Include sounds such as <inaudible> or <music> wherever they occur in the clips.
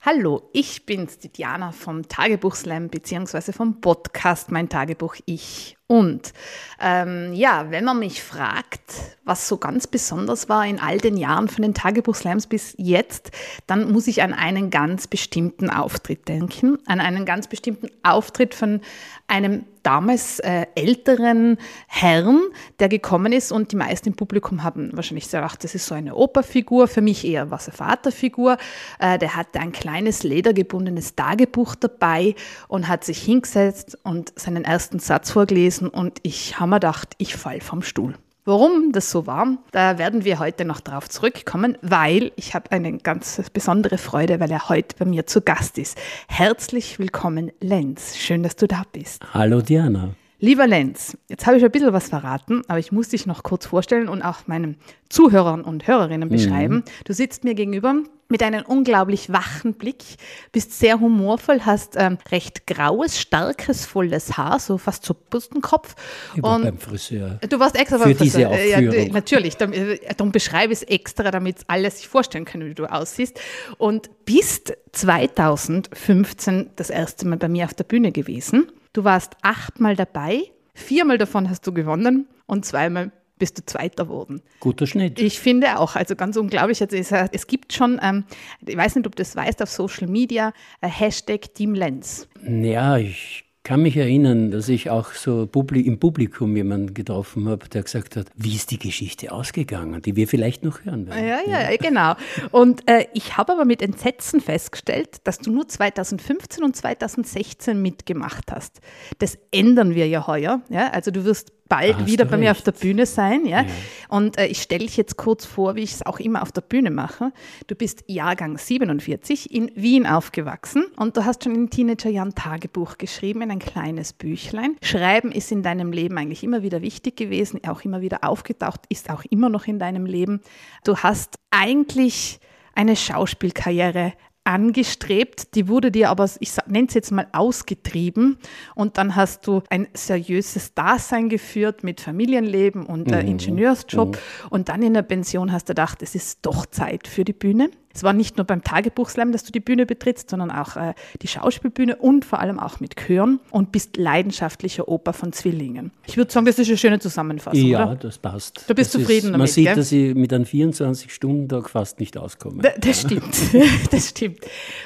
Hallo, ich bin's, die Diana vom Tagebuch Slam beziehungsweise vom Podcast Mein Tagebuch Ich. Und ähm, ja, wenn man mich fragt, was so ganz besonders war in all den Jahren von den Tagebuchslams bis jetzt, dann muss ich an einen ganz bestimmten Auftritt denken, an einen ganz bestimmten Auftritt von einem damals äh, älteren Herrn, der gekommen ist und die meisten im Publikum haben wahrscheinlich gedacht, das ist so eine Operfigur, für mich eher was eine Vaterfigur. Äh, der hatte ein kleines ledergebundenes Tagebuch dabei und hat sich hingesetzt und seinen ersten Satz vorgelesen gewesen und ich habe mir gedacht, ich fall vom Stuhl. Warum das so war, da werden wir heute noch drauf zurückkommen, weil ich habe eine ganz besondere Freude, weil er heute bei mir zu Gast ist. Herzlich willkommen, Lenz. Schön, dass du da bist. Hallo, Diana. Lieber Lenz, jetzt habe ich ein bisschen was verraten, aber ich muss dich noch kurz vorstellen und auch meinen Zuhörern und Hörerinnen beschreiben. Mhm. Du sitzt mir gegenüber mit einem unglaublich wachen Blick, bist sehr humorvoll, hast ähm, recht graues, starkes, volles Haar, so fast so Bustenkopf. Ich war und beim Friseur. Du warst extra beim Friseur. Diese Aufführung. Ja, natürlich, darum, äh, darum beschreibe ich es extra, damit alle sich vorstellen können, wie du aussiehst. Und bist 2015 das erste Mal bei mir auf der Bühne gewesen. Du warst achtmal dabei, viermal davon hast du gewonnen und zweimal bist du Zweiter geworden. Guter Schnitt. Ich finde auch, also ganz unglaublich. Also es, es gibt schon, ähm, ich weiß nicht, ob du das weißt, auf Social Media, äh, Hashtag Team Lenz. Ja, ich kann mich erinnern, dass ich auch so im Publikum jemanden getroffen habe, der gesagt hat, wie ist die Geschichte ausgegangen, die wir vielleicht noch hören werden. Ja, ja, ja. genau. Und äh, ich habe aber mit Entsetzen festgestellt, dass du nur 2015 und 2016 mitgemacht hast. Das ändern wir ja heuer. Ja? Also du wirst bald wieder bei recht. mir auf der Bühne sein. Ja? ja. Und äh, ich stelle dich jetzt kurz vor, wie ich es auch immer auf der Bühne mache. Du bist Jahrgang 47, in Wien aufgewachsen und du hast schon in Teenagerjahren Tagebuch geschrieben, in ein kleines Büchlein. Schreiben ist in deinem Leben eigentlich immer wieder wichtig gewesen, auch immer wieder aufgetaucht, ist auch immer noch in deinem Leben. Du hast eigentlich eine Schauspielkarriere angestrebt, die wurde dir aber, ich nenne es jetzt mal, ausgetrieben und dann hast du ein seriöses Dasein geführt mit Familienleben und äh, Ingenieursjob mhm. und dann in der Pension hast du gedacht, es ist doch Zeit für die Bühne. Es war nicht nur beim Tagebuchslam, dass du die Bühne betrittst, sondern auch äh, die Schauspielbühne und vor allem auch mit Chören und bist leidenschaftlicher Oper von Zwillingen. Ich würde sagen, das ist eine schöne Zusammenfassung, Ja, oder? das passt. Du bist das zufrieden ist, damit, Man sieht, gell? dass ich mit einem 24-Stunden-Tag fast nicht auskomme. Da, das stimmt, <laughs> das stimmt.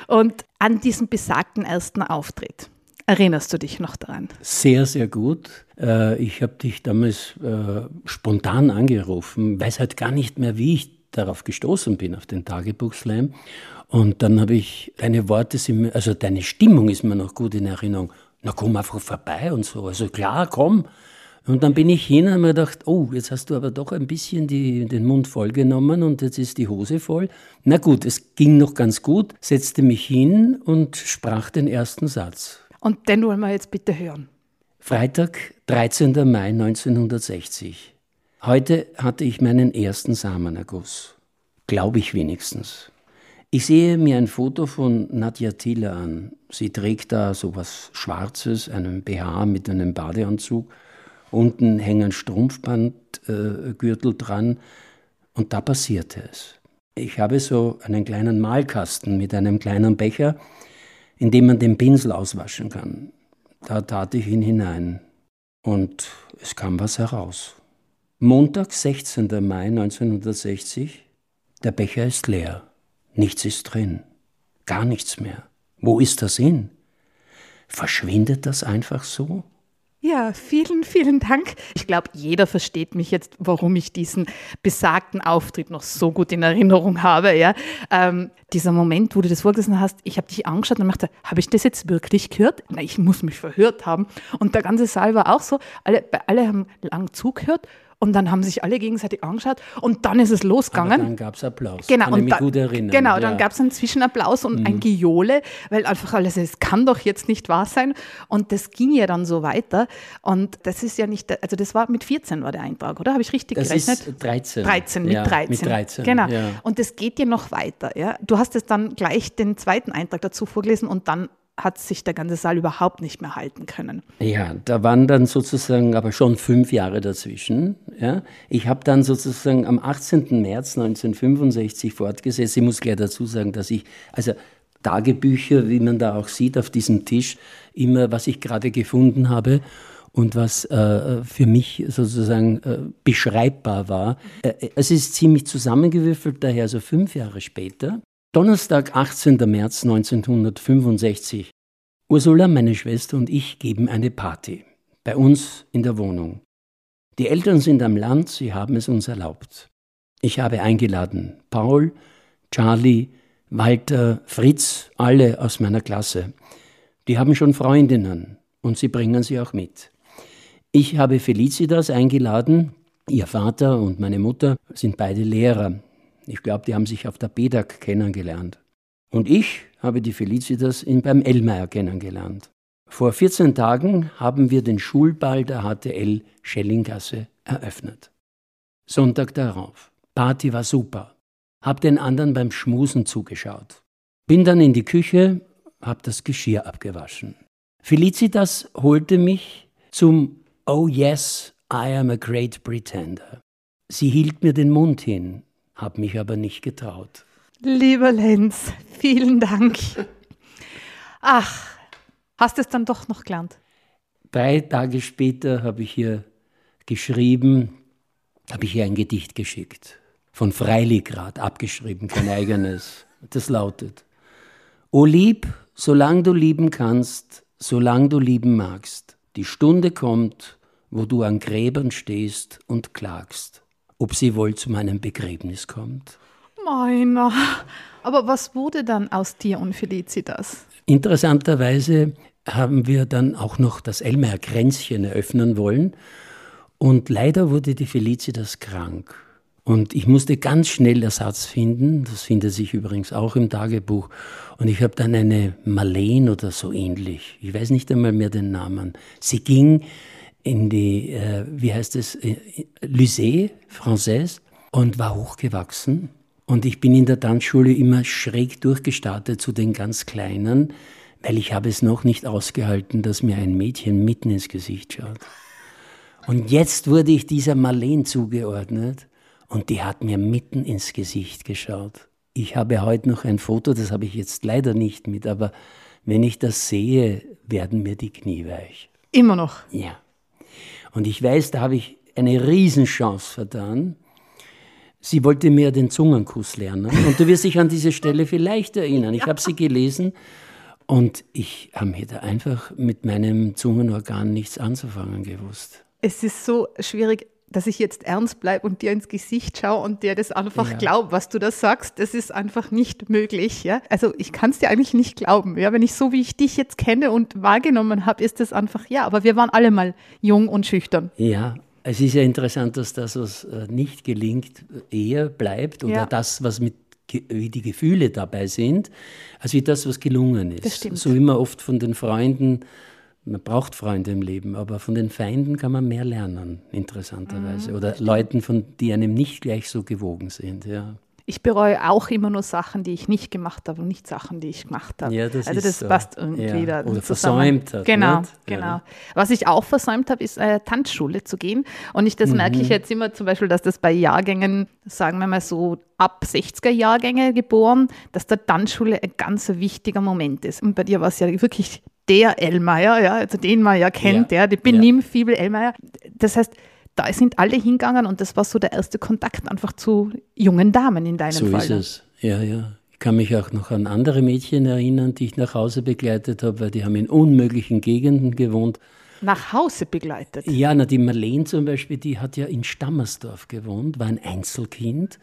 Und an diesen besagten ersten Auftritt, Erinnerst du dich noch daran? Sehr, sehr gut. Äh, ich habe dich damals äh, spontan angerufen, weiß halt gar nicht mehr, wie ich darauf gestoßen bin, auf den Tagebuchslam. Und dann habe ich deine Worte, sind, also deine Stimmung ist mir noch gut in Erinnerung. Na komm einfach vorbei und so. Also klar, komm. Und dann bin ich hin und habe mir gedacht, oh, jetzt hast du aber doch ein bisschen die, den Mund voll genommen und jetzt ist die Hose voll. Na gut, es ging noch ganz gut, setzte mich hin und sprach den ersten Satz. Und den wollen wir jetzt bitte hören. Freitag, 13. Mai 1960. Heute hatte ich meinen ersten Samenerguss. Glaube ich wenigstens. Ich sehe mir ein Foto von Nadja Thiele an. Sie trägt da so was Schwarzes, einen BH mit einem Badeanzug. Unten hängen Strumpfbandgürtel äh, dran. Und da passierte es. Ich habe so einen kleinen Malkasten mit einem kleinen Becher, in dem man den Pinsel auswaschen kann. Da tat ich ihn hinein. Und es kam was heraus. Montag, 16. Mai 1960. Der Becher ist leer. Nichts ist drin. Gar nichts mehr. Wo ist der Sinn? Verschwindet das einfach so? Ja, vielen, vielen Dank. Ich glaube, jeder versteht mich jetzt, warum ich diesen besagten Auftritt noch so gut in Erinnerung habe. Ja? Ähm, dieser Moment, wo du das vorgelesen hast, ich habe dich angeschaut und dachte, habe ich das jetzt wirklich gehört? Na, ich muss mich verhört haben. Und der ganze Saal war auch so, alle, alle haben lang zugehört Und dann haben sich alle gegenseitig angeschaut und dann ist es losgegangen. Aber dann gab es Applaus. Genau, Kann und ich mich da- gut erinnern. Genau, ja. Mhm. dann gab es einen Zwischenapplaus und ein Gejohle, weil einfach alles, es kann doch jetzt nicht wahr sein. Und das ging ja dann so weiter. Und das ist ja nicht, also das war mit 14 war der Eintrag, oder? Habe ich richtig Das gerechnet? ist 13. 13, mit ja, 13. Mit 13. Genau. Ja. Und das geht ja noch weiter. Ja? Du hast es dann gleich den zweiten Eintrag dazu vorgelesen und dann hat sich der ganze Saal überhaupt nicht mehr halten können. Ja, da waren dann sozusagen aber schon fünf Jahre dazwischen. Ja. Ich habe dann sozusagen am 18. März 1965 fortgesetzt. Ich muss gleich dazu sagen, dass ich, also Tagebücher, wie man da auch sieht auf diesem Tisch, immer, was ich gerade gefunden habe und was äh, für mich sozusagen äh, beschreibbar war. Äh, es ist ziemlich zusammengewürfelt, daher so fünf Jahre später. Donnerstag, 18. März 1965. Ursula, meine Schwester und ich geben eine Party. Bei uns in der Wohnung. Die Eltern sind am Land, sie haben es uns erlaubt. Ich habe eingeladen Paul, Charlie, Walter, Fritz, alle aus meiner Klasse. Die haben schon Freundinnen und sie bringen sie auch mit. Ich habe Felicitas eingeladen. Ihr Vater und meine Mutter sind beide Lehrer. Ich glaube, die haben sich auf der BEDAG kennengelernt. Und ich habe die Felicitas in, beim Ellmeier kennengelernt. Vor 14 Tagen haben wir den Schulball der HTL Schellinggasse eröffnet. Sonntag darauf. Party war super. Hab den anderen beim Schmusen zugeschaut. Bin dann in die Küche, hab das Geschirr abgewaschen. Felicitas holte mich zum Oh yes, I am a great pretender. Sie hielt mir den Mund hin, hab mich aber nicht getraut. Lieber Lenz, vielen Dank. Ach, hast du es dann doch noch gelernt? Drei Tage später habe ich ihr geschrieben, habe ich ihr ein Gedicht geschickt. Von Freiligrad, abgeschrieben, kein <laughs> eigenes. Das lautet: O lieb, solang du lieben kannst, solang du lieben magst, die Stunde kommt, wo du an Gräbern stehst und klagst, ob sie wohl zu meinem Begräbnis kommt. Meiner. Aber was wurde dann aus dir und Felicitas? Interessanterweise haben wir dann auch noch das Elmer Kränzchen eröffnen wollen. Und leider wurde die Felicitas krank. Und ich musste ganz schnell Ersatz finden. Das findet sich übrigens auch im Tagebuch. Und ich habe dann eine Marlene oder so ähnlich. Ich weiß nicht einmal mehr den Namen. Sie ging in die, äh, wie heißt es, äh, Lycée Française und war hochgewachsen. Und ich bin in der Tanzschule immer schräg durchgestartet zu den ganz Kleinen, weil ich habe es noch nicht ausgehalten, dass mir ein Mädchen mitten ins Gesicht schaut. Und jetzt wurde ich dieser Marlene zugeordnet und die hat mir mitten ins Gesicht geschaut. Ich habe heute noch ein Foto, das habe ich jetzt leider nicht mit, aber wenn ich das sehe, werden mir die Knie weich. Immer noch. Ja. Und ich weiß, da habe ich eine Riesenchance vertan. Sie wollte mir den Zungenkuss lernen. Und du wirst dich an diese Stelle vielleicht erinnern. Ich habe sie gelesen und ich habe mir da einfach mit meinem Zungenorgan nichts anzufangen gewusst. Es ist so schwierig, dass ich jetzt ernst bleibe und dir ins Gesicht schaue und dir das einfach Ja. glaube, was du da sagst. Das ist einfach nicht möglich. Ja? Also ich kann es dir eigentlich nicht glauben. Ja? Wenn ich so, wie ich dich jetzt kenne und wahrgenommen habe, ist das einfach, ja, aber wir waren alle mal jung und schüchtern. Ja, es ist ja interessant, dass das, was äh, nicht gelingt, eher bleibt oder Ja. das, was mit wie die Gefühle dabei sind, als wie das, was gelungen ist. Das stimmt. So immer oft von den Freunden, man braucht Freunde im Leben, aber von den Feinden kann man mehr lernen, interessanterweise. Mhm, oder Leuten, von, die einem nicht gleich so gewogen sind. Ja. Ich bereue auch immer nur Sachen, die ich nicht gemacht habe und nicht Sachen, die ich gemacht habe. Ja, das also ist das so. passt irgendwie Ja. da Oder zusammen. versäumt hat, Genau, nicht? genau. Ja. Was ich auch versäumt habe, ist äh, Tanzschule zu gehen. Und ich, das Mhm. merke ich jetzt immer zum Beispiel, dass das bei Jahrgängen, sagen wir mal so ab 60er Jahrgänge geboren, dass der Tanzschule ein ganz wichtiger Moment ist. Und bei dir war es ja wirklich der Elmeier, ja, also den man ja kennt, Ja. ja, die Benimm-Fibel Elmeier. Das heißt, da sind alle hingegangen und das war so der erste Kontakt einfach zu jungen Damen in deinem So Fall. ist es. Ja, ja. Ich kann mich auch noch an andere Mädchen erinnern, die ich nach Hause begleitet habe, weil die haben in unmöglichen Gegenden gewohnt. Nach Hause begleitet. Ja, na, die Marlene zum Beispiel, die hat ja in Stammersdorf gewohnt, war ein Einzelkind.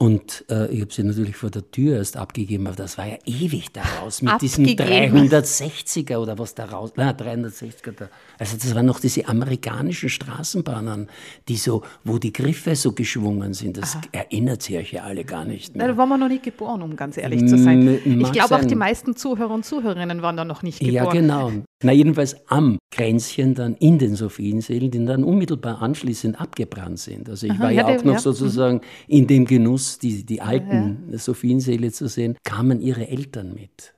Und äh, ich habe sie natürlich vor der Tür erst abgegeben, aber das war ja ewig daraus mit diesen 360er oder was da raus, na, 360er. Da. Also das waren noch diese amerikanischen Straßenbahnen, die so, wo die Griffe so geschwungen sind. Das Aha. erinnert sich euch ja alle gar nicht mehr. Na, da waren wir noch nicht geboren, um ganz ehrlich zu sein. M ich glaube auch die meisten Zuhörer und Zuhörerinnen waren da noch nicht geboren. Ja, genau. Na, jedenfalls am Grenzchen dann in den Sophienseelen, die dann unmittelbar anschließend abgebrannt sind. Also ich Aha, war ja, ja auch noch ja. sozusagen in dem Genuss, die, die alten ja. Sophienseele zu sehen, kamen ihre Eltern mit.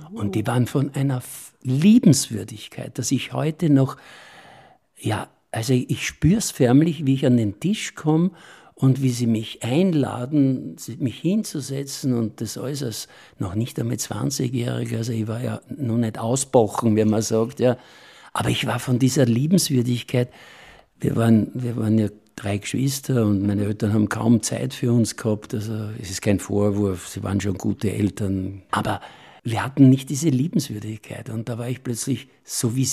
Oh. Und die waren von einer Liebenswürdigkeit, dass ich heute noch, ja, also ich spüre es förmlich, wie ich an den Tisch komme und wie sie mich einladen, mich hinzusetzen und das alles als noch nicht einmal 20-Jähriger, also ich war ja noch nicht ausbochen, wie man sagt, ja. Aber ich war von dieser Liebenswürdigkeit, wir waren, wir waren ja drei Geschwister und meine Eltern haben kaum Zeit für uns gehabt, also es ist kein Vorwurf, sie waren schon gute Eltern, aber wir hatten nicht diese Liebenswürdigkeit und da war ich plötzlich so wie,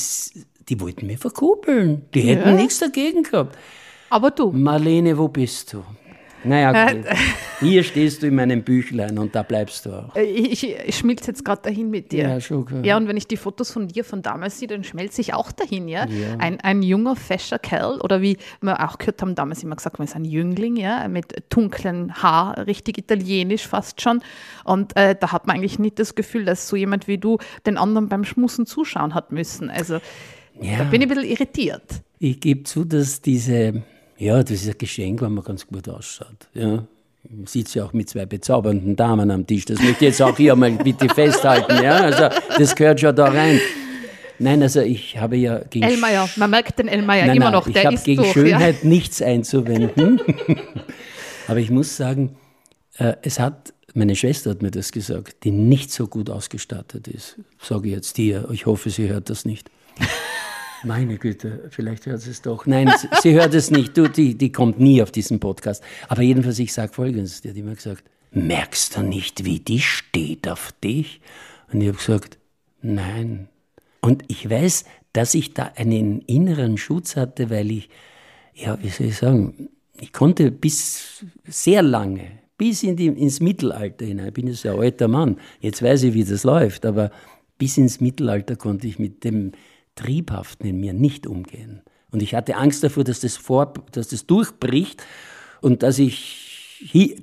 die wollten mir verkuppeln, die hätten ja. nichts dagegen gehabt. Aber du. Marlene, wo bist du? Naja, okay. hier stehst du in meinem Büchlein und da bleibst du auch. Äh, ich, ich schmilze jetzt gerade dahin mit dir. Ja, schon klar. Ja, und wenn ich die Fotos von dir von damals sehe, dann schmelze ich auch dahin, ja. ja. Ein, ein junger, fescher Kerl oder wie wir auch gehört haben, damals immer gesagt, man ist ein Jüngling, ja, mit dunklen Haar, richtig italienisch fast schon. Und äh, da hat man eigentlich nicht das Gefühl, dass so jemand wie du den anderen beim Schmussen zuschauen hat müssen. Also ja. da bin ich ein bisschen irritiert. Ich gebe zu, dass diese ja, das ist ein Geschenk, wenn man ganz gut ausschaut. Ja. Man sieht ja auch mit zwei bezaubernden Damen am Tisch. Das möchte ich jetzt auch hier mal bitte festhalten. Ja? Also, das gehört schon da rein. Nein, also ich habe ja gegen Elmeier, man merkt den Elmeier immer nein, noch, der ich ist gegen durch, Schönheit ja. nichts einzuwenden. <laughs> Aber ich muss sagen, äh, es hat, meine Schwester hat mir das gesagt, die nicht so gut ausgestattet ist. Sage ich jetzt dir, ich hoffe, sie hört das nicht. Meine Güte, vielleicht hört sie es doch. Nein, sie, hört es nicht. Du, die, die kommt nie auf diesen Podcast. Aber jedenfalls, ich sage Folgendes. Die hat immer gesagt, merkst du nicht, wie die steht auf dich? Und ich habe gesagt, nein. Und ich weiß, dass ich da einen inneren Schutz hatte, weil ich, ja, wie soll ich sagen, ich konnte bis sehr lange, bis in die, ins Mittelalter hinein, ich bin jetzt ein alter Mann, jetzt weiß ich, wie das läuft, aber bis ins Mittelalter konnte ich mit dem Triebhaften in mir nicht umgehen. Und ich hatte Angst davor, dass das, vor, dass das durchbricht und dass ich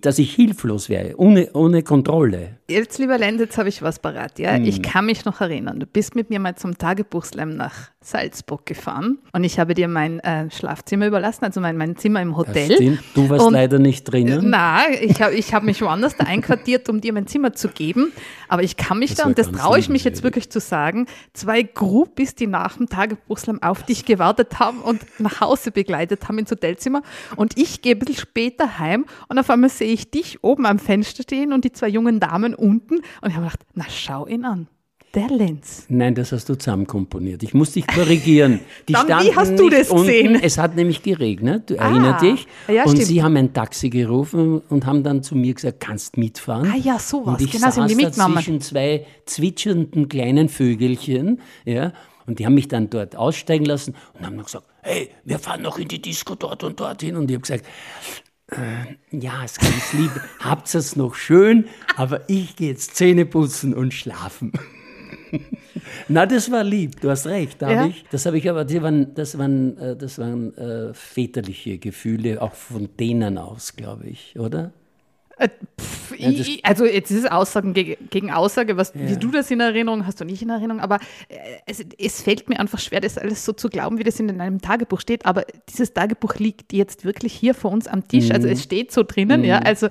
dass ich hilflos wäre, ohne, ohne Kontrolle. Jetzt, lieber Lenz, jetzt habe ich was parat. Ja? Mm. Ich kann mich noch erinnern, du bist mit mir mal zum Tagebuchslam nach Salzburg gefahren und ich habe dir mein äh, Schlafzimmer überlassen, also mein, mein Zimmer im Hotel. Du warst und, leider nicht drinnen. Nein, ich habe ich hab mich woanders da einquartiert, um dir mein Zimmer zu geben. Aber ich kann mich das da, und das traue ich mich jetzt wirklich zu sagen, zwei Groupies, die nach dem Tagebuchslam auf dich gewartet haben und nach Hause begleitet haben ins Hotelzimmer. Und ich gehe ein bisschen später heim und auf einmal sehe ich dich oben am Fenster stehen und die zwei jungen Damen unten. Und ich habe gedacht, na schau ihn an. Der Lenz. Nein, das hast du zusammen komponiert. Ich muss dich korrigieren. <laughs> Die Dann, wie hast du das gesehen? Es hat nämlich geregnet, du ah, erinnerst dich. Ja, und stimmt. sie haben ein Taxi gerufen und haben dann zu mir gesagt, kannst mitfahren. Ah ja, sowas. Und ich genau, saß da zwischen zwei zwitschernden kleinen Vögelchen, ja, und die haben mich dann dort aussteigen lassen und haben noch gesagt, hey, wir fahren noch in die Disco dort und dorthin. Und ich habe gesagt, äh, ja, ist ganz lieb, <laughs> habt es noch schön, aber ich gehe jetzt Zähne putzen und schlafen. Na, das war lieb, du hast recht, da ja. ich. Das habe ich aber, das waren, das waren, äh, das waren äh, väterliche Gefühle, auch von denen aus, glaube ich, oder? Äh, pff, ja, ich, also jetzt ist es Aussagen gegen, gegen Aussage, was, ja. wie du das in Erinnerung hast du nicht in Erinnerung, aber äh, es, es, fällt mir einfach schwer, das alles so zu glauben, wie das in einem Tagebuch steht, aber dieses Tagebuch liegt jetzt wirklich hier vor uns am Tisch, also mhm. also es steht so drinnen, mhm. ja, also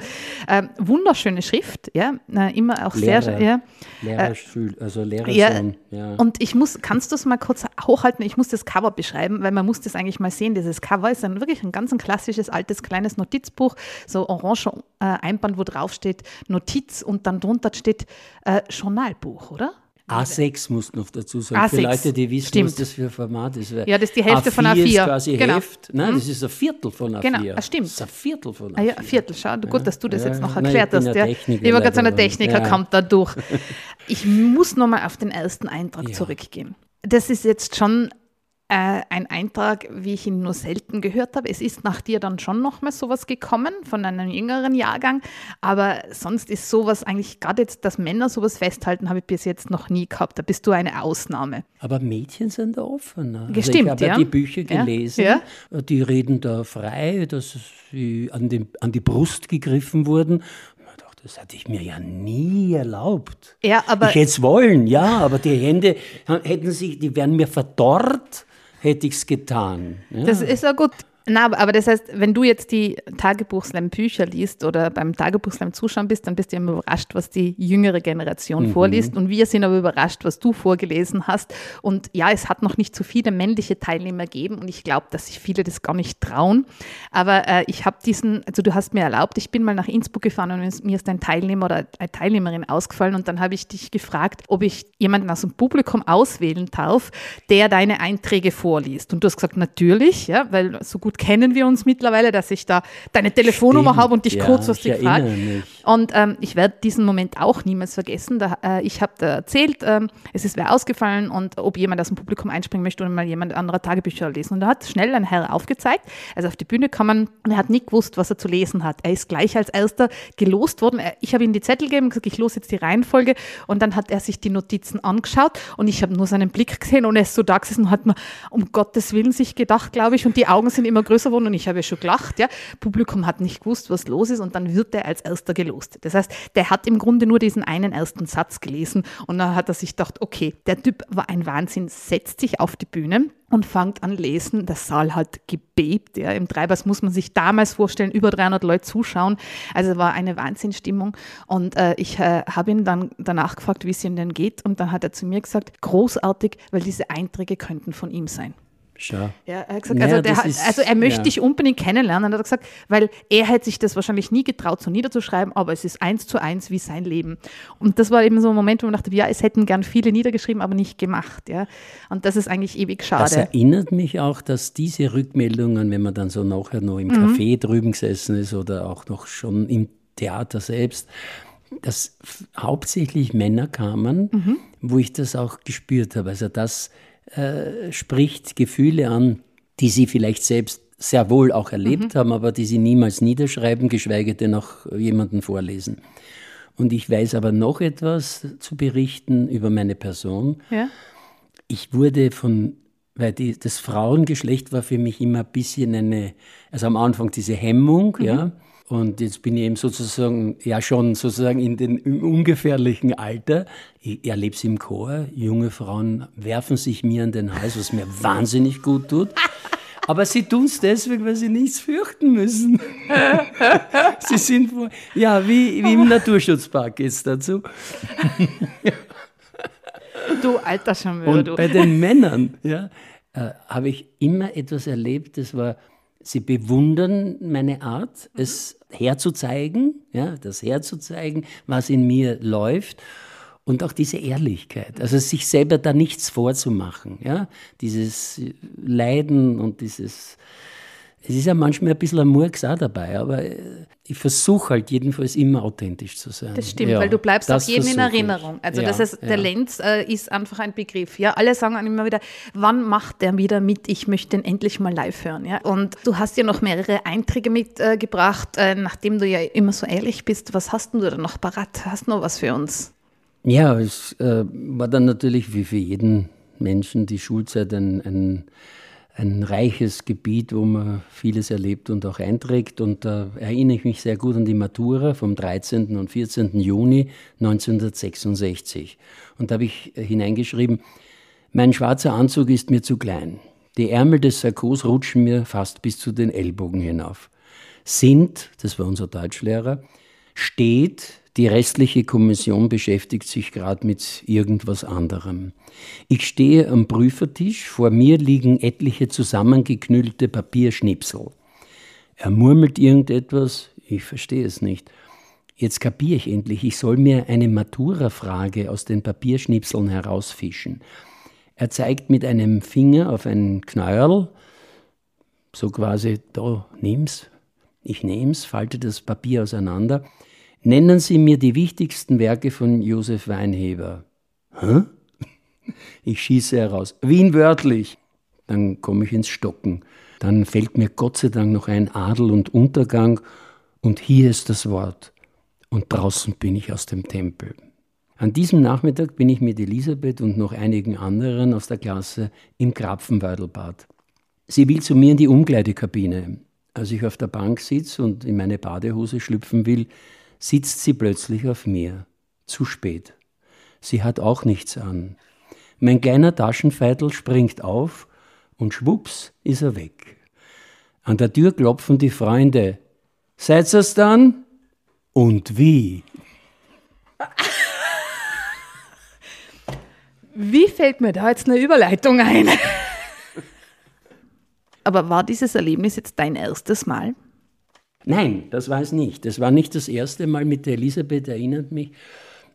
äh, wunderschöne Schrift, ja, immer auch Lehrer, sehr, ja. Lehrer, äh, also Lehrer ja, ja. Und ich muss, kannst du es mal kurz hochhalten, ich muss das Cover beschreiben, weil man muss das eigentlich mal sehen, dieses Cover ist ein wirklich ein ganz ein klassisches, altes, kleines Notizbuch, so orange äh, Einband, wo drauf steht Notiz und dann drunter steht äh, Journalbuch, oder? A6 muss noch dazu sagen. A6. Für Leute, die wissen, stimmt. was das für ein Format ist. Ja, das ist die Hälfte A4 von A4. ist quasi genau. Heft. Nein, mhm. das ist ein Viertel von A4. Genau, das stimmt. Das ist ein Viertel von A4. Ah, ja, ein Viertel, schau. Gut, dass du das ja. jetzt noch erklärt Nein, hast. Ja. Ich war gerade so eine Techniker, ja. kommt da durch. Ich muss nochmal auf den ersten Eintrag ja. zurückgehen. Das ist jetzt schon äh, ein Eintrag, wie ich ihn nur selten gehört habe. Es ist nach dir dann schon nochmal sowas gekommen von einem jüngeren Jahrgang, aber sonst ist sowas eigentlich, gerade jetzt, dass Männer sowas festhalten, habe ich bis jetzt noch nie gehabt. Da bist du eine Ausnahme. Aber Mädchen sind da offener. Also Gestimmt, ich habe ja. die Bücher gelesen, Ja. die reden da frei, dass sie an, den, an die Brust gegriffen wurden. Das hatte ich mir ja nie erlaubt. Ja, aber ich hätte es wollen, ja, aber die Hände hätten sich, die wären mir verdorrt, hätte ich es getan. Ja. Das ist ja gut. Na, aber- aber das heißt, wenn du jetzt die Tagebuchslam-Bücher liest oder beim Tagebuchslam zuschauen bist, dann bist du immer überrascht, was die jüngere Generation Mhm. vorliest. Und wir sind aber überrascht, was du vorgelesen hast. Und ja, es hat noch nicht so viele männliche Teilnehmer gegeben und ich glaube, dass sich viele das gar nicht trauen. Aber äh, ich habe diesen, also du hast mir erlaubt, ich bin mal nach Innsbruck gefahren und mir ist ein Teilnehmer oder eine Teilnehmerin ausgefallen und dann habe ich dich gefragt, ob ich jemanden aus dem Publikum auswählen darf, der deine Einträge vorliest. Und du hast gesagt, natürlich, ja, weil so gut kennen wir uns mittlerweile, dass ich da deine Telefonnummer habe und dich ja, kurzfristig frage. Und ähm, ich werde diesen Moment auch niemals vergessen. Da, äh, ich habe da erzählt, ähm, es ist wer ausgefallen und ob jemand aus dem Publikum einspringen möchte oder mal jemand anderer Tagebücher lesen. Und da hat schnell ein Herr aufgezeigt, also auf die Bühne man, und er hat nicht gewusst, was er zu lesen hat. Er ist gleich als erster gelost worden. Ich habe ihm die Zettel gegeben und gesagt, ich los jetzt die Reihenfolge. Und dann hat er sich die Notizen angeschaut und ich habe nur seinen Blick gesehen und er ist so da gesessen und hat mir um Gottes Willen sich gedacht, glaube ich, und die Augen sind immer größer geworden und ich habe ja schon gelacht. Ja. Publikum hat nicht gewusst, was los ist und dann wird er als erster gelost. Das heißt, der hat im Grunde nur diesen einen ersten Satz gelesen und dann hat er sich gedacht, okay, der Typ war ein Wahnsinn, setzt sich auf die Bühne und fängt an lesen. Der Saal hat gebebt. Ja. Im Treibers muss man sich damals vorstellen, über 300 Leute zuschauen. Also war eine Wahnsinnsstimmung. Und äh, ich äh, habe ihn dann danach gefragt, wie es ihm denn geht. Und dann hat er zu mir gesagt, großartig, weil diese Einträge könnten von ihm sein. Ja, er hat gesagt, Naja, also, der das hat, ist- also er möchte ja. dich unbedingt kennenlernen, hat er gesagt, weil er hätte sich das wahrscheinlich nie getraut, so niederzuschreiben, aber es ist eins zu eins wie sein Leben. Und das war eben so ein Moment, wo man dachte, ja, es hätten gern viele niedergeschrieben, aber nicht gemacht. Ja. Und das ist eigentlich ewig Das schade. erinnert mich auch, dass diese Rückmeldungen, wenn man dann so nachher noch im Mhm. Café drüben gesessen ist oder auch noch schon im Theater selbst, dass hauptsächlich Männer kamen, Mhm. wo ich das auch gespürt habe. Also das äh, spricht Gefühle an, die sie vielleicht selbst sehr wohl auch Mhm. erlebt haben, aber die sie niemals niederschreiben, geschweige denn auch jemanden vorlesen. Und ich weiß aber noch etwas zu berichten über meine Person Ja. ich wurde von, weil die, das Frauengeschlecht war für mich immer ein bisschen eine, also am Anfang diese Hemmung, ja. Und jetzt bin ich eben sozusagen, ja schon sozusagen in den im ungefährlichen Alter. Ich erlebe es im Chor. Junge Frauen werfen sich mir an den Hals, was mir wahnsinnig gut tut. Aber sie tun es deswegen, weil sie nichts fürchten müssen. <laughs> sie sind, vor- ja, wie, wie im Naturschutzpark geht's dazu. Du alter Und du. bei den Männern ja, äh, habe ich immer etwas erlebt, das war, sie bewundern meine Art, es herzuzeigen, ja, das herzuzeigen, was in mir läuft. Und auch diese Ehrlichkeit, also sich selber da nichts vorzumachen, ja, dieses Leiden und dieses, es ist ja manchmal ein bisschen ein Murks auch dabei, aber äh, ich versuche halt jedenfalls immer authentisch zu sein. Das stimmt, Ja, weil du bleibst auch jedem in versuche ich. Erinnerung. Also Ja, das heißt, der ja. Lenz äh, ist einfach ein Begriff. Ja, alle sagen dann immer wieder, wann macht der wieder mit? Ich möchte den endlich mal live hören. Ja, und du hast ja noch mehrere Einträge mitgebracht, äh, nachdem du ja immer so ehrlich bist. Was hast denn du da noch parat? Hast du noch was für uns? Ja, es äh, war dann natürlich wie für jeden Menschen die Schulzeit ein, ein, ein reiches Gebiet, wo man vieles erlebt und auch einträgt. Und da erinnere ich mich sehr gut an die Matura vom 13. und 14. Juni 1966. Und da habe ich äh, hineingeschrieben, mein schwarzer Anzug ist mir zu klein. Die Ärmel des Sakkos rutschen mir fast bis zu den Ellbogen hinauf. Sind, das war unser Deutschlehrer, steht, die restliche Kommission beschäftigt sich gerade mit irgendwas anderem. Ich stehe am Prüfertisch, vor mir liegen etliche zusammengeknüllte Papierschnipsel. Er murmelt irgendetwas, ich verstehe es nicht. Jetzt kapiere ich endlich, ich soll mir eine Matura-Frage aus den Papierschnipseln herausfischen. Er zeigt mit einem Finger auf einen Knäuel, so quasi, da, nimm's. Ich nehm's, falte das Papier auseinander. Nennen Sie mir die wichtigsten Werke von Josef Weinheber. Hä? <laughs> Ich schieße heraus. Wien wörtlich. dann komme ich ins Stocken. Dann fällt mir Gott sei Dank noch ein Adel und Untergang und hier ist das Wort. Und draußen bin ich aus dem Tempel. An diesem Nachmittag bin ich mit Elisabeth und noch einigen anderen aus der Klasse im Krapfenweidelbad. Sie will zu mir in die Umkleidekabine. Als ich auf der Bank sitze und in meine Badehose schlüpfen will, sitzt sie plötzlich auf mir. Zu spät. Sie hat auch nichts an. Mein kleiner Taschenfeitel springt auf und schwupps ist er weg. An der Tür klopfen die Freunde. Seid ihr's dann? Und wie? Wie fällt mir da jetzt eine Überleitung ein? Aber war dieses Erlebnis jetzt dein erstes Mal? Nein, das war es nicht. Das war nicht das erste Mal mit der Elisabeth, erinnert mich.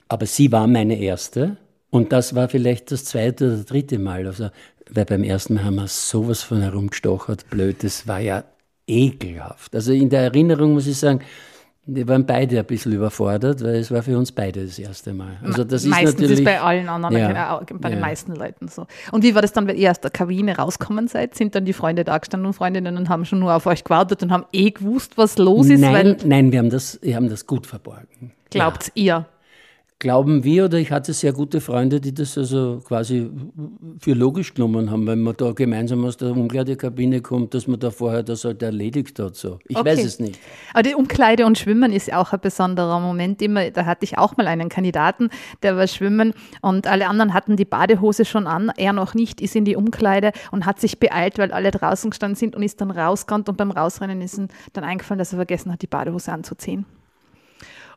Aber sie war meine erste. Und das war vielleicht das zweite oder dritte Mal. Also, weil beim ersten Mal haben wir sowas von herumgestochert, blöd. Das war ja ekelhaft. Also in der Erinnerung muss ich sagen, wir waren beide ein bisschen überfordert, weil es war für uns beide das erste Mal. Also das ist Meistens natürlich, ist bei allen anderen, ja, bei den ja. meisten Leuten so. Und wie war das dann, wenn ihr aus der Kabine rauskommen seid? Sind dann die Freunde da gestanden und Freundinnen und haben schon nur auf euch gewartet und haben eh gewusst, was los ist? Nein, nein, wir haben das, wir haben das gut verborgen. Glaubt ja. ihr? Glauben wir, oder ich hatte sehr gute Freunde, die das also quasi für logisch genommen haben, wenn man da gemeinsam aus der Umkleidekabine kommt, dass man da vorher das halt erledigt hat. So. Ich okay. weiß es nicht. Aber die Umkleide und Schwimmen ist auch ein besonderer Moment. Immer, da hatte ich auch mal einen Kandidaten, der war schwimmen und alle anderen hatten die Badehose schon an, er noch nicht, ist in die Umkleide und hat sich beeilt, weil alle draußen gestanden sind und ist dann rausgerannt und beim Rausrennen ist ihm dann eingefallen, dass er vergessen hat, die Badehose anzuziehen.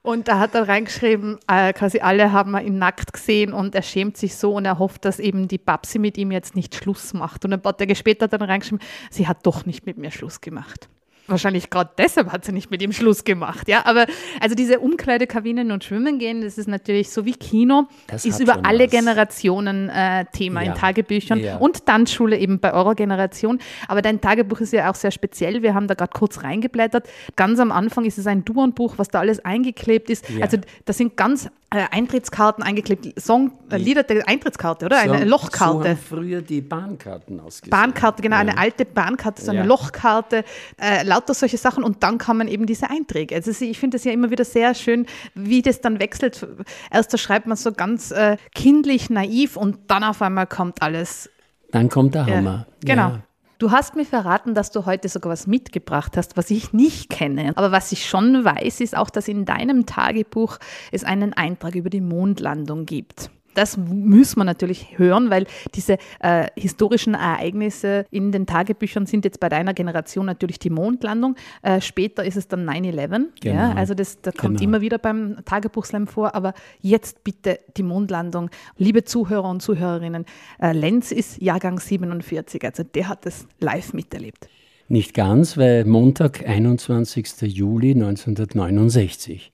Und da hat er reingeschrieben, äh, quasi alle haben ihn nackt gesehen und er schämt sich so und er hofft, dass eben die Babsi mit ihm jetzt nicht Schluss macht. Und ein paar Tage später hat er dann reingeschrieben, sie hat doch nicht mit mir Schluss gemacht wahrscheinlich gerade deshalb hat sie nicht mit ihm Schluss gemacht, ja. Aber also diese Umkleidekabinen und Schwimmen gehen, das ist natürlich so wie Kino, das ist über alle was. Generationen äh, Thema ja. in Tagebüchern ja. und Tanzschule eben bei eurer Generation. Aber dein Tagebuch ist ja auch sehr speziell. Wir haben da gerade kurz reingeblättert. Ganz am Anfang ist es ein Duanbuch, was da alles eingeklebt ist. Ja. Also da sind ganz äh, Eintrittskarten eingeklebt, Song, äh, Lieder der Eintrittskarte, oder? Eine so, Lochkarte. So haben früher die Bahnkarten ausgesehen. Bahnkarte, genau, eine alte Bahnkarte, so eine Lochkarte. Äh, lauter solche Sachen und dann kann man eben diese Einträge. Also ich finde das ja immer wieder sehr schön, wie das dann wechselt. Erst da schreibt man so ganz äh, kindlich, naiv und dann auf einmal kommt alles. Dann kommt der Hammer. Äh, genau. Ja. Du hast mir verraten, dass du heute sogar was mitgebracht hast, was ich nicht kenne. Aber was ich schon weiß, ist auch, dass in deinem Tagebuch es einen Eintrag über die Mondlandung gibt das muss man natürlich hören, weil diese äh, historischen Ereignisse in den Tagebüchern sind jetzt bei deiner Generation natürlich die Mondlandung. Äh, später ist es dann 9-11. Genau. Ja, also das, das kommt genau. immer wieder beim Tagebuchslam vor. Aber jetzt bitte die Mondlandung. Liebe Zuhörer und Zuhörerinnen, äh, Lenz ist Jahrgang 47, also der hat es live miterlebt. Nicht ganz, weil Montag, 21. Juli 1969.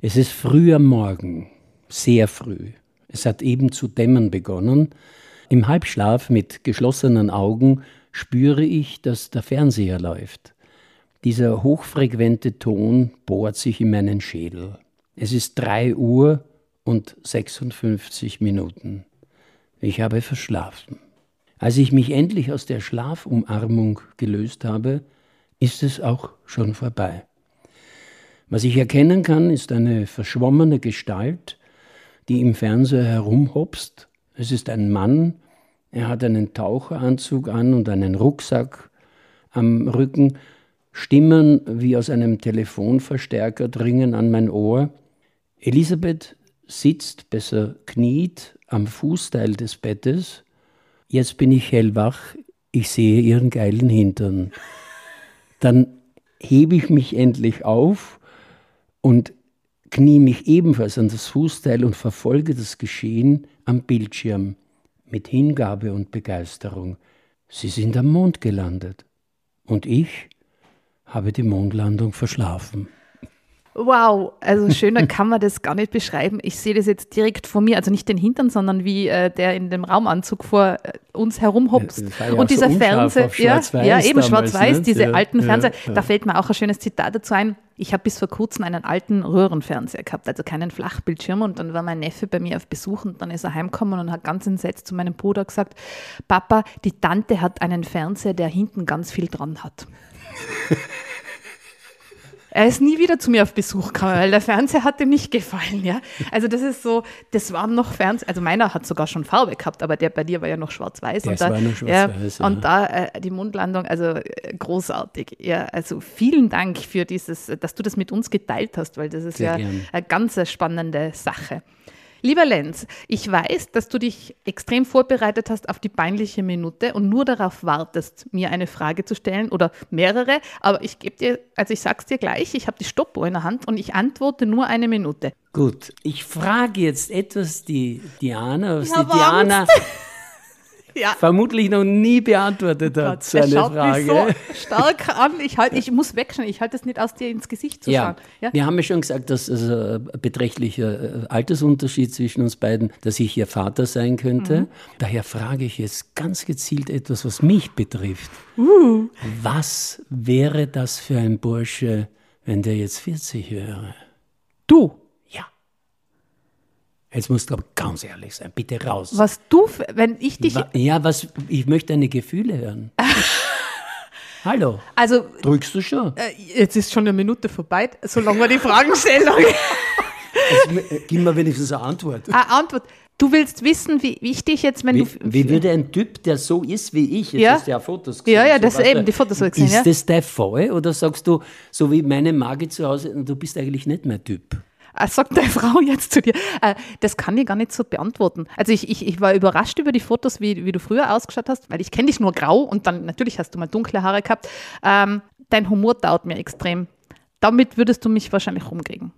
Es ist früh am Morgen, sehr früh. Es hat eben zu dämmern begonnen. Im Halbschlaf mit geschlossenen Augen spüre ich, dass der Fernseher läuft. Dieser hochfrequente Ton bohrt sich in meinen Schädel. Es ist drei Uhr und 56 Minuten. Ich habe verschlafen. Als ich mich endlich aus der Schlafumarmung gelöst habe, ist es auch schon vorbei. Was ich erkennen kann, ist eine verschwommene Gestalt, die im Fernseher herumhopst. Es ist ein Mann, er hat einen Taucheranzug an und einen Rucksack am Rücken. Stimmen wie aus einem Telefonverstärker dringen an mein Ohr. Elisabeth sitzt, besser kniet, am Fußteil des Bettes. Jetzt bin ich hellwach, ich sehe ihren geilen Hintern. Dann hebe ich mich endlich auf und knie mich ebenfalls an das Fußteil und verfolge das Geschehen am Bildschirm mit Hingabe und Begeisterung. Sie sind am Mond gelandet und ich habe die Mondlandung verschlafen. Wow, also <laughs> schöner kann man das gar nicht beschreiben. Ich sehe das jetzt direkt vor mir, also nicht den Hintern, sondern wie äh, der in dem Raumanzug vor äh, uns herumhopst. Ja, und dieser so Fernseher, ja, ja, eben schwarz-weiß, ne? diese ja, alten Fernseher. Da fällt mir auch ein schönes Zitat dazu ein. Ich habe bis vor kurzem einen alten Röhrenfernseher gehabt, also keinen Flachbildschirm. Und dann war mein Neffe bei mir auf Besuch und dann ist er heimgekommen und hat ganz entsetzt zu meinem Bruder gesagt: Papa, die Tante hat einen Fernseher, der hinten ganz viel dran hat. <laughs> Er ist nie wieder zu mir auf Besuch gekommen, weil der Fernseher hat ihm nicht gefallen, ja. Also das ist so, das waren noch Fernseher, also meiner hat sogar schon Farbe gehabt, aber der bei dir war ja noch schwarz-weiß. Und, da, ja, ja. und da äh, die Mundlandung, also äh, großartig. Ja, also vielen Dank für dieses, dass du das mit uns geteilt hast, weil das ist Sehr ja gern. eine ganz spannende Sache. Lieber Lenz, ich weiß, dass du dich extrem vorbereitet hast auf die peinliche Minute und nur darauf wartest, mir eine Frage zu stellen oder mehrere, aber ich gebe dir, also ich sag's dir gleich, ich habe die Stoppuhr in der Hand und ich antworte nur eine Minute. Gut, ich frage jetzt etwas die Diana, was die Diana ja. vermutlich noch nie beantwortet hat, Gott, seine schaut Frage. Mich so stark an, ich, halt, ich muss wegschauen, ich halte es nicht aus dir ins Gesicht zu ja. schauen. Ja. Wir haben ja schon gesagt, dass also ein beträchtlicher äh, Altersunterschied zwischen uns beiden, dass ich ihr Vater sein könnte. Mhm. Daher frage ich jetzt ganz gezielt etwas, was mich betrifft. Uh. Was wäre das für ein Bursche, wenn der jetzt 40 wäre? Du? Jetzt musst du aber ganz ehrlich sein, bitte raus. Was du, wenn ich dich. Ja, was, ich möchte deine Gefühle hören. <laughs> Hallo. Also. Drückst du schon? Äh, jetzt ist schon eine Minute vorbei, solange wir die Fragen stellen. <laughs> also, gib mir wenigstens eine Antwort. Eine Antwort. Du willst wissen, wie wichtig jetzt, wenn wie, du. Wie würde ein Typ, der so ist wie ich, jetzt ja. hast du ja Fotos gesehen. Ja, ja, das so, eben, die Fotos habe ich gesehen. Ist ja. das dein Fall oder sagst du, so wie meine Magi zu Hause, du bist eigentlich nicht mein Typ? Äh, sagt deine <laughs> Frau jetzt zu dir? Äh, das kann ich gar nicht so beantworten. Also ich, ich, ich war überrascht über die Fotos, wie, wie du früher ausgeschaut hast, weil ich kenne dich nur grau und dann natürlich hast du mal dunkle Haare gehabt. Ähm, dein Humor dauert mir extrem. Damit würdest du mich wahrscheinlich rumkriegen.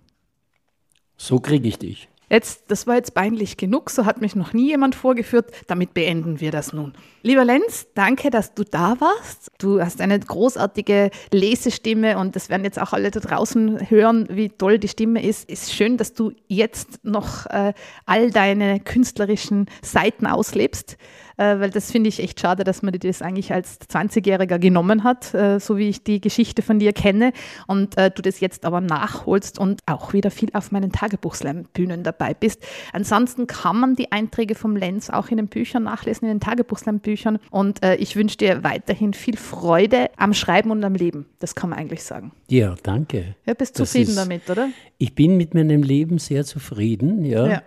So kriege ich dich. Jetzt, das war jetzt peinlich genug, so hat mich noch nie jemand vorgeführt. Damit beenden wir das nun. Lieber Lenz, danke, dass du da warst. Du hast eine großartige Lesestimme und das werden jetzt auch alle da draußen hören, wie toll die Stimme ist. Ist schön, dass du jetzt noch äh, all deine künstlerischen Seiten auslebst äh, weil das finde ich echt schade, dass man dir das eigentlich als 20-Jähriger genommen hat, äh, so wie ich die Geschichte von dir kenne und äh, du das jetzt aber nachholst und auch wieder viel auf meinen Tagebuchslam-Bühnen dabei bist. Ansonsten kann man die Einträge vom Lenz auch in den Büchern nachlesen, in den Tagebuchslam-Büchern und äh, ich wünsche dir weiterhin viel Freude am Schreiben und am Leben. Das kann man eigentlich sagen. Ja, danke. Ja, bist zufrieden ist, damit, oder? Ich bin mit meinem Leben sehr zufrieden, ja. ja.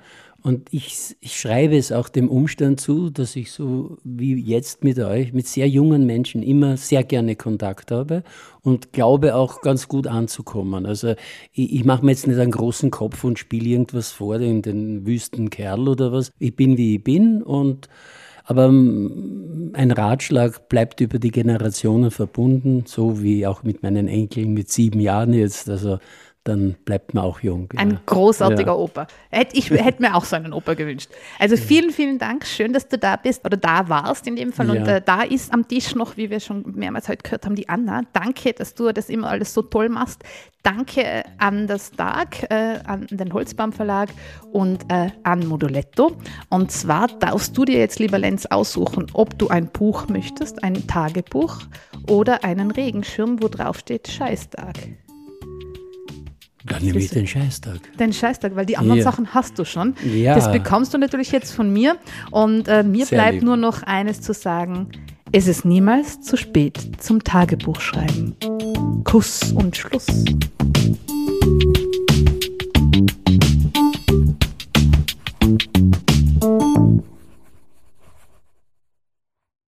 Und ich, ich, schreibe es auch dem Umstand zu, dass ich so wie jetzt mit euch, mit sehr jungen Menschen immer sehr gerne Kontakt habe und glaube auch ganz gut anzukommen. Also ich, ich mache mir jetzt nicht einen großen Kopf und spiele irgendwas vor, den, den wüsten Kerl oder was. Ich bin wie ich bin und aber ein Ratschlag bleibt über die Generationen verbunden, so wie auch mit meinen Enkeln mit sieben Jahren jetzt. Also dann bleibt man auch jung. Ein ja. großartiger ja. Opa. Ich hätte mir auch so einen Opa gewünscht. Also vielen, vielen Dank. Schön, dass du da bist oder da warst in dem Fall. Ja. Und äh, da ist am Tisch noch, wie wir schon mehrmals heute gehört haben, die Anna. Danke, dass du das immer alles so toll machst. Danke an das Dark, äh, an den Holzbaum Verlag und äh, an Moduletto. Und zwar darfst du dir jetzt, lieber Lenz, aussuchen, ob du ein Buch möchtest, ein Tagebuch oder einen Regenschirm, wo drauf steht Scheißtag. Dann nehme ich den Scheißtag. Den Scheißtag, weil die anderen ja. Sachen hast du schon. Ja. Das bekommst du natürlich jetzt von mir. Und äh, mir Sehr bleibt lieb. nur noch eines zu sagen. Es ist niemals zu spät zum Tagebuchschreiben. Kuss und Schluss.